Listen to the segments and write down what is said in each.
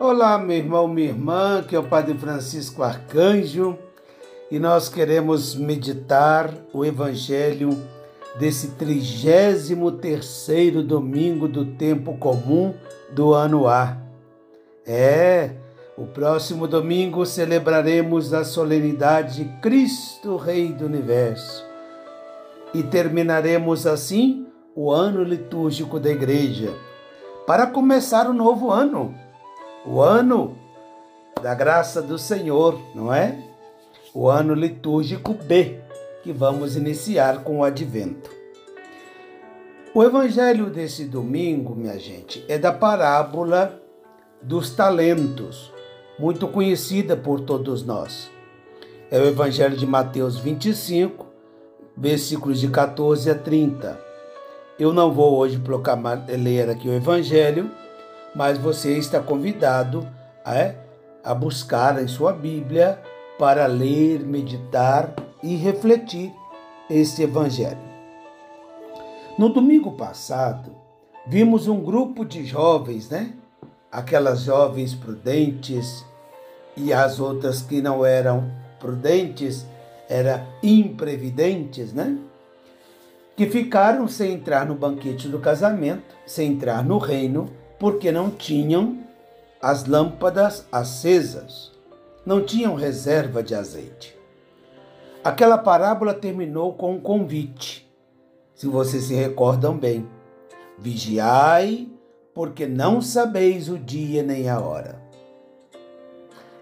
Olá, meu irmão, minha irmã, que é o Padre Francisco Arcanjo, e nós queremos meditar o Evangelho desse 33 domingo do tempo comum do ano A. É, o próximo domingo celebraremos a solenidade de Cristo Rei do Universo. E terminaremos assim o ano litúrgico da Igreja. Para começar o novo ano o ano da graça do Senhor, não é? O ano litúrgico B, que vamos iniciar com o advento. O evangelho desse domingo, minha gente, é da parábola dos talentos, muito conhecida por todos nós. É o evangelho de Mateus 25, versículos de 14 a 30. Eu não vou hoje proclamar, ler aqui o evangelho, mas você está convidado é, a buscar em sua Bíblia para ler, meditar e refletir este Evangelho. No domingo passado, vimos um grupo de jovens, né? Aquelas jovens prudentes e as outras que não eram prudentes, eram imprevidentes, né? Que ficaram sem entrar no banquete do casamento, sem entrar no reino porque não tinham as lâmpadas acesas, não tinham reserva de azeite. Aquela parábola terminou com um convite, se vocês se recordam bem. Vigiai, porque não sabeis o dia nem a hora.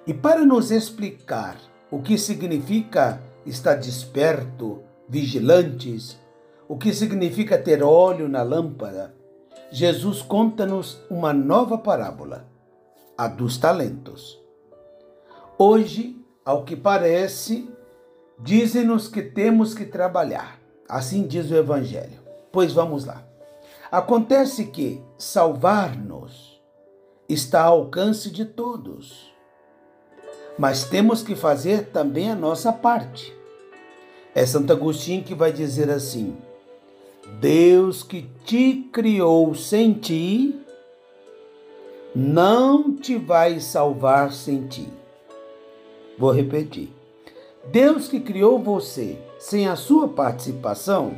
E para nos explicar o que significa estar desperto, vigilantes, o que significa ter óleo na lâmpada, Jesus conta-nos uma nova parábola, a dos talentos. Hoje, ao que parece, dizem-nos que temos que trabalhar. Assim diz o Evangelho. Pois vamos lá. Acontece que salvar-nos está ao alcance de todos, mas temos que fazer também a nossa parte. É Santo Agostinho que vai dizer assim: Deus que te criou sem ti, não te vai salvar sem ti. Vou repetir. Deus que criou você sem a sua participação,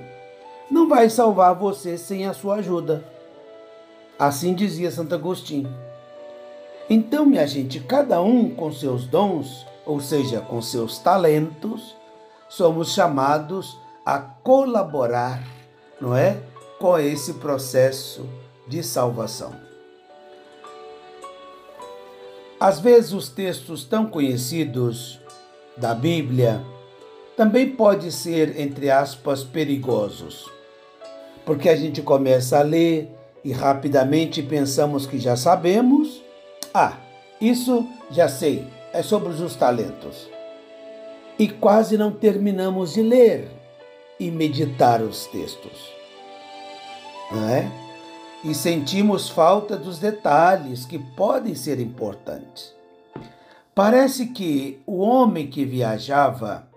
não vai salvar você sem a sua ajuda. Assim dizia Santo Agostinho. Então, minha gente, cada um com seus dons, ou seja, com seus talentos, somos chamados a colaborar não é? Com esse processo de salvação. Às vezes os textos tão conhecidos da Bíblia também pode ser entre aspas perigosos. Porque a gente começa a ler e rapidamente pensamos que já sabemos. Ah, isso já sei, é sobre os talentos. E quase não terminamos de ler e meditar os textos. Não é? E sentimos falta dos detalhes que podem ser importantes. Parece que o homem que viajava,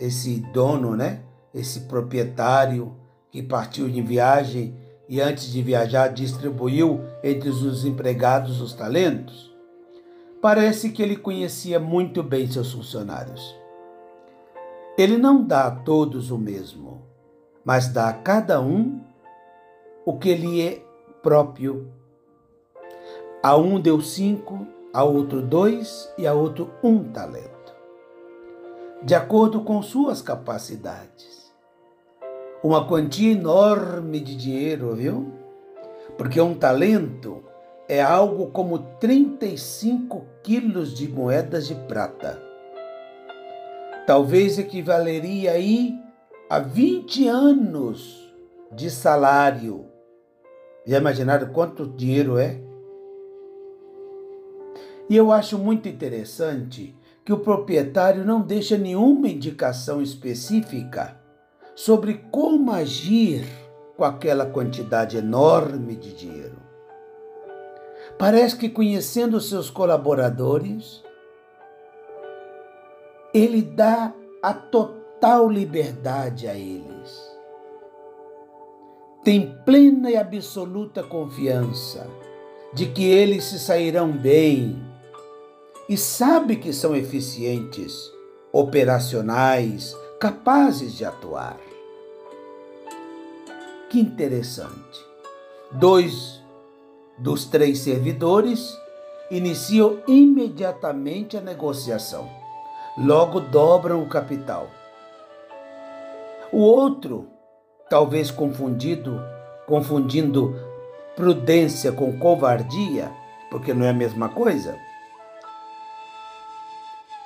esse dono, né? Esse proprietário que partiu de viagem e antes de viajar distribuiu entre os empregados os talentos, parece que ele conhecia muito bem seus funcionários. Ele não dá a todos o mesmo, mas dá a cada um o que lhe é próprio. A um deu cinco, a outro dois e a outro um talento, de acordo com suas capacidades. Uma quantia enorme de dinheiro, viu? Porque um talento é algo como 35 quilos de moedas de prata talvez equivaleria aí a 20 anos de salário. Já imaginaram quanto dinheiro é? E eu acho muito interessante que o proprietário não deixa nenhuma indicação específica sobre como agir com aquela quantidade enorme de dinheiro. Parece que conhecendo seus colaboradores, ele dá a total liberdade a eles. Tem plena e absoluta confiança de que eles se sairão bem e sabe que são eficientes, operacionais, capazes de atuar. Que interessante. Dois dos três servidores iniciam imediatamente a negociação. Logo dobram o capital. O outro, talvez confundido, confundindo prudência com covardia, porque não é a mesma coisa,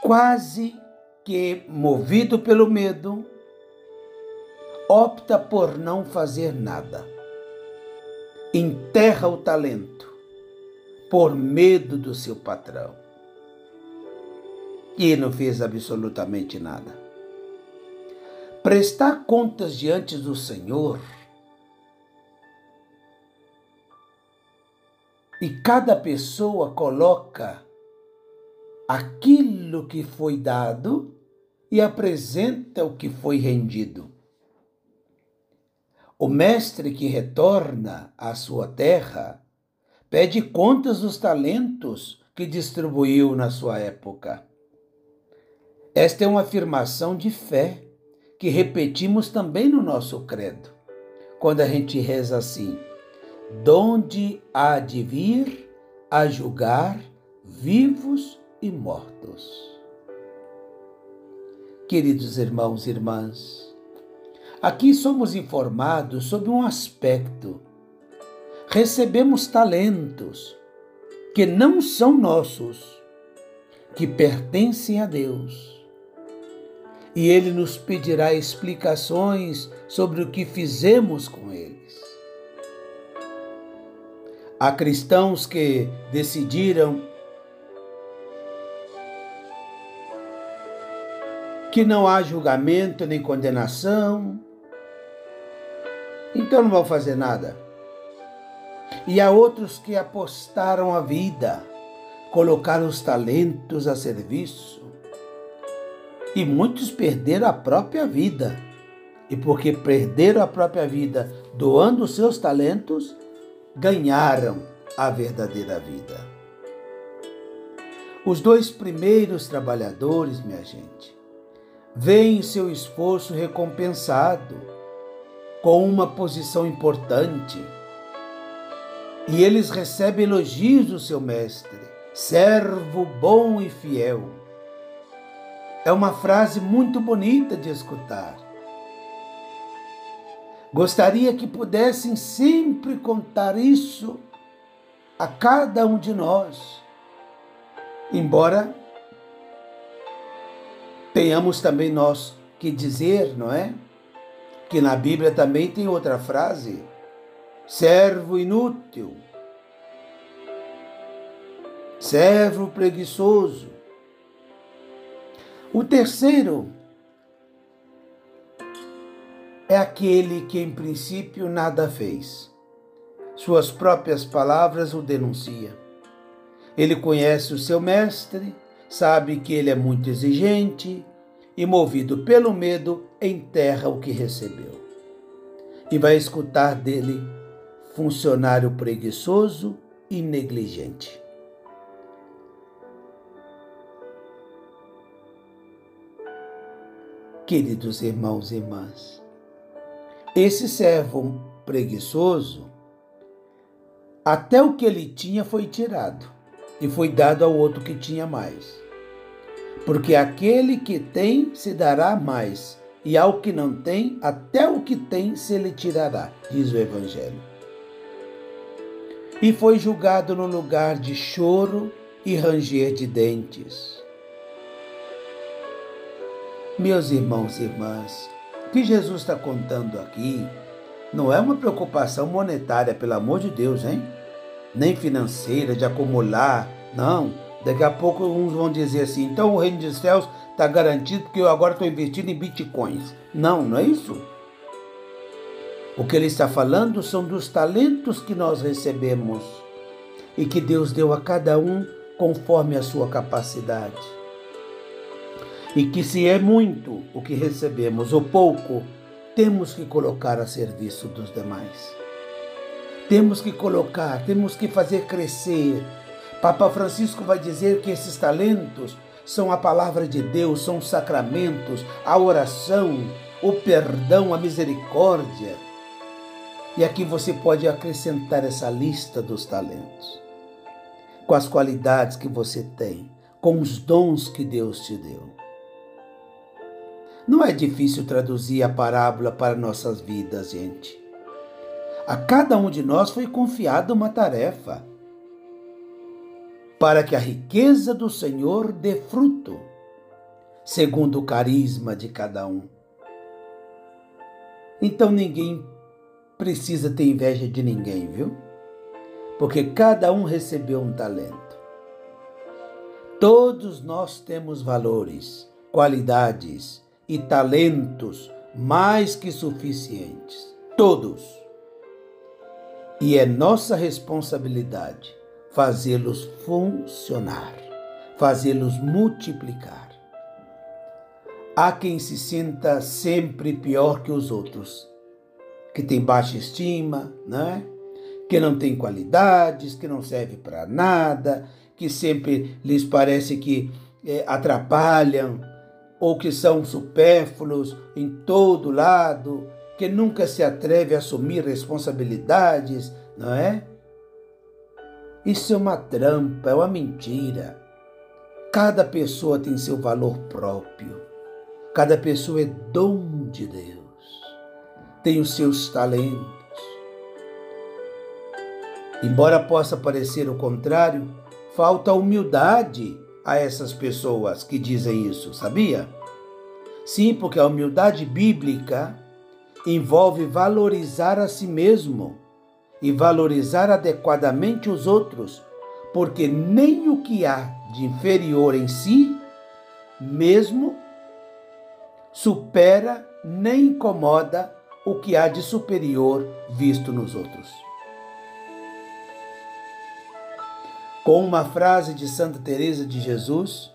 quase que movido pelo medo, opta por não fazer nada. Enterra o talento por medo do seu patrão. E não fez absolutamente nada. Prestar contas diante do Senhor e cada pessoa coloca aquilo que foi dado e apresenta o que foi rendido. O mestre que retorna à sua terra pede contas dos talentos que distribuiu na sua época. Esta é uma afirmação de fé que repetimos também no nosso credo, quando a gente reza assim: Donde há de vir a julgar vivos e mortos. Queridos irmãos e irmãs, aqui somos informados sobre um aspecto. Recebemos talentos que não são nossos, que pertencem a Deus. E Ele nos pedirá explicações sobre o que fizemos com eles. Há cristãos que decidiram que não há julgamento nem condenação, então não vão fazer nada. E há outros que apostaram a vida, colocaram os talentos a serviço. E muitos perderam a própria vida. E porque perderam a própria vida doando seus talentos, ganharam a verdadeira vida. Os dois primeiros trabalhadores, minha gente, veem seu esforço recompensado com uma posição importante. E eles recebem elogios do seu mestre, servo bom e fiel. É uma frase muito bonita de escutar. Gostaria que pudessem sempre contar isso a cada um de nós, embora tenhamos também nós que dizer, não é? Que na Bíblia também tem outra frase: servo inútil, servo preguiçoso. O terceiro é aquele que em princípio nada fez. Suas próprias palavras o denuncia. Ele conhece o seu mestre sabe que ele é muito exigente e, movido pelo medo, enterra o que recebeu. E vai escutar dele funcionário preguiçoso e negligente. Queridos irmãos e irmãs, esse servo preguiçoso, até o que ele tinha foi tirado e foi dado ao outro que tinha mais. Porque aquele que tem se dará mais, e ao que não tem, até o que tem se lhe tirará, diz o Evangelho. E foi julgado no lugar de choro e ranger de dentes. Meus irmãos e irmãs, o que Jesus está contando aqui não é uma preocupação monetária, pelo amor de Deus, hein? nem financeira, de acumular. Não. Daqui a pouco uns vão dizer assim: então o reino dos céus está garantido porque eu agora estou investindo em bitcoins. Não, não é isso. O que ele está falando são dos talentos que nós recebemos e que Deus deu a cada um conforme a sua capacidade. E que se é muito o que recebemos ou pouco, temos que colocar a serviço dos demais. Temos que colocar, temos que fazer crescer. Papa Francisco vai dizer que esses talentos são a palavra de Deus, são os sacramentos, a oração, o perdão, a misericórdia. E aqui você pode acrescentar essa lista dos talentos, com as qualidades que você tem, com os dons que Deus te deu. Não é difícil traduzir a parábola para nossas vidas, gente. A cada um de nós foi confiada uma tarefa para que a riqueza do Senhor dê fruto, segundo o carisma de cada um. Então ninguém precisa ter inveja de ninguém, viu? Porque cada um recebeu um talento. Todos nós temos valores, qualidades e talentos mais que suficientes. Todos e é nossa responsabilidade fazê-los funcionar, fazê-los multiplicar. Há quem se sinta sempre pior que os outros, que tem baixa estima, né? que não tem qualidades, que não serve para nada, que sempre lhes parece que é, atrapalham ou que são supérfluos em todo lado, que nunca se atreve a assumir responsabilidades, não é? Isso é uma trampa, é uma mentira. Cada pessoa tem seu valor próprio. Cada pessoa é dom de Deus. Tem os seus talentos. Embora possa parecer o contrário, falta humildade a essas pessoas que dizem isso, sabia? Sim, porque a humildade bíblica envolve valorizar a si mesmo e valorizar adequadamente os outros, porque nem o que há de inferior em si mesmo supera nem incomoda o que há de superior visto nos outros. Com uma frase de Santa Teresa de Jesus,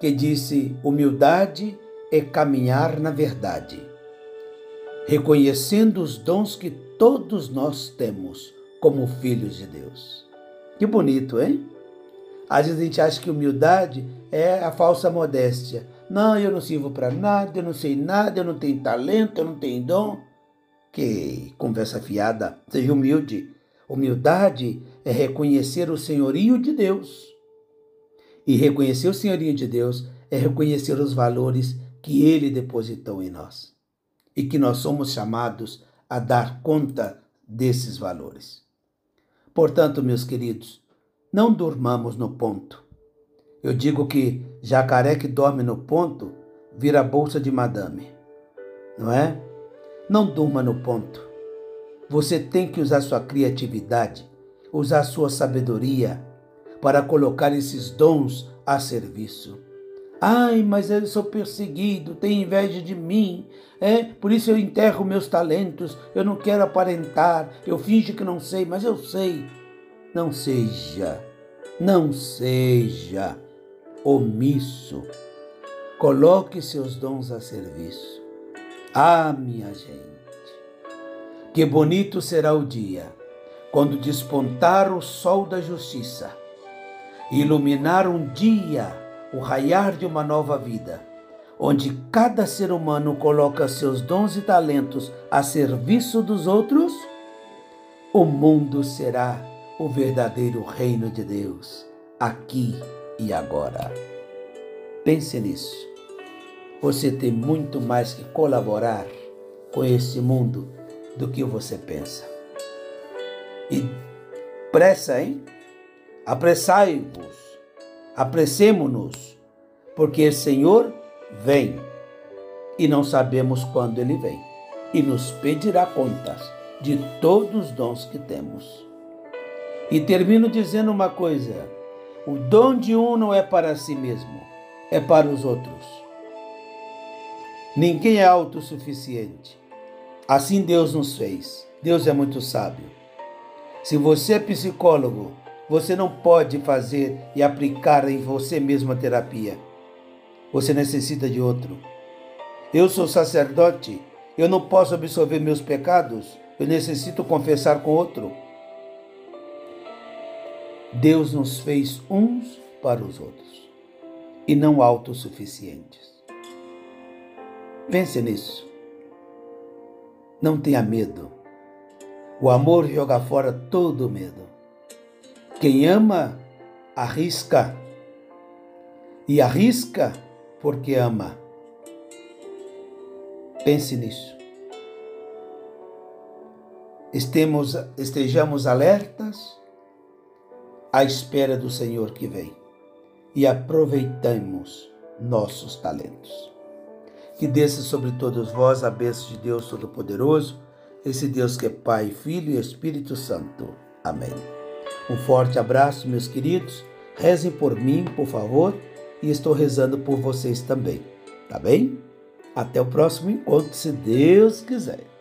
que disse: humildade é caminhar na verdade reconhecendo os dons que todos nós temos como filhos de Deus. Que bonito, hein? Às vezes a gente acha que humildade é a falsa modéstia. Não, eu não sirvo para nada, eu não sei nada, eu não tenho talento, eu não tenho dom. Que conversa fiada. Seja humilde. Humildade é reconhecer o senhorio de Deus. E reconhecer o senhorio de Deus é reconhecer os valores que ele depositou em nós e que nós somos chamados a dar conta desses valores. Portanto, meus queridos, não durmamos no ponto. Eu digo que jacaré que dorme no ponto vira bolsa de madame, não é? Não durma no ponto. Você tem que usar sua criatividade, usar sua sabedoria para colocar esses dons a serviço. Ai, mas eu sou perseguido, tem inveja de mim. É, por isso eu enterro meus talentos. Eu não quero aparentar. Eu finjo que não sei, mas eu sei. Não seja, não seja omisso. Coloque seus dons a serviço. Ah, minha gente, que bonito será o dia quando despontar o sol da justiça, iluminar um dia o raiar de uma nova vida, onde cada ser humano coloca seus dons e talentos a serviço dos outros, o mundo será o verdadeiro reino de Deus, aqui e agora. Pense nisso. Você tem muito mais que colaborar com esse mundo do que você pensa. E pressa, hein? Apressai-vos Apressemo-nos, porque o Senhor vem e não sabemos quando ele vem e nos pedirá contas de todos os dons que temos. E termino dizendo uma coisa: o dom de um não é para si mesmo, é para os outros. Ninguém é autossuficiente. Assim Deus nos fez. Deus é muito sábio. Se você é psicólogo, você não pode fazer e aplicar em você mesmo a terapia. Você necessita de outro. Eu sou sacerdote, eu não posso absorver meus pecados, eu necessito confessar com outro. Deus nos fez uns para os outros e não autossuficientes. Pense nisso. Não tenha medo. O amor joga fora todo medo. Quem ama, arrisca. E arrisca porque ama. Pense nisso. Estemos, estejamos alertas à espera do Senhor que vem e aproveitamos nossos talentos. Que desça sobre todos vós a bênção de Deus Todo-Poderoso, esse Deus que é Pai, Filho e Espírito Santo. Amém. Um forte abraço, meus queridos. Rezem por mim, por favor, e estou rezando por vocês também. Tá bem? Até o próximo encontro, se Deus quiser.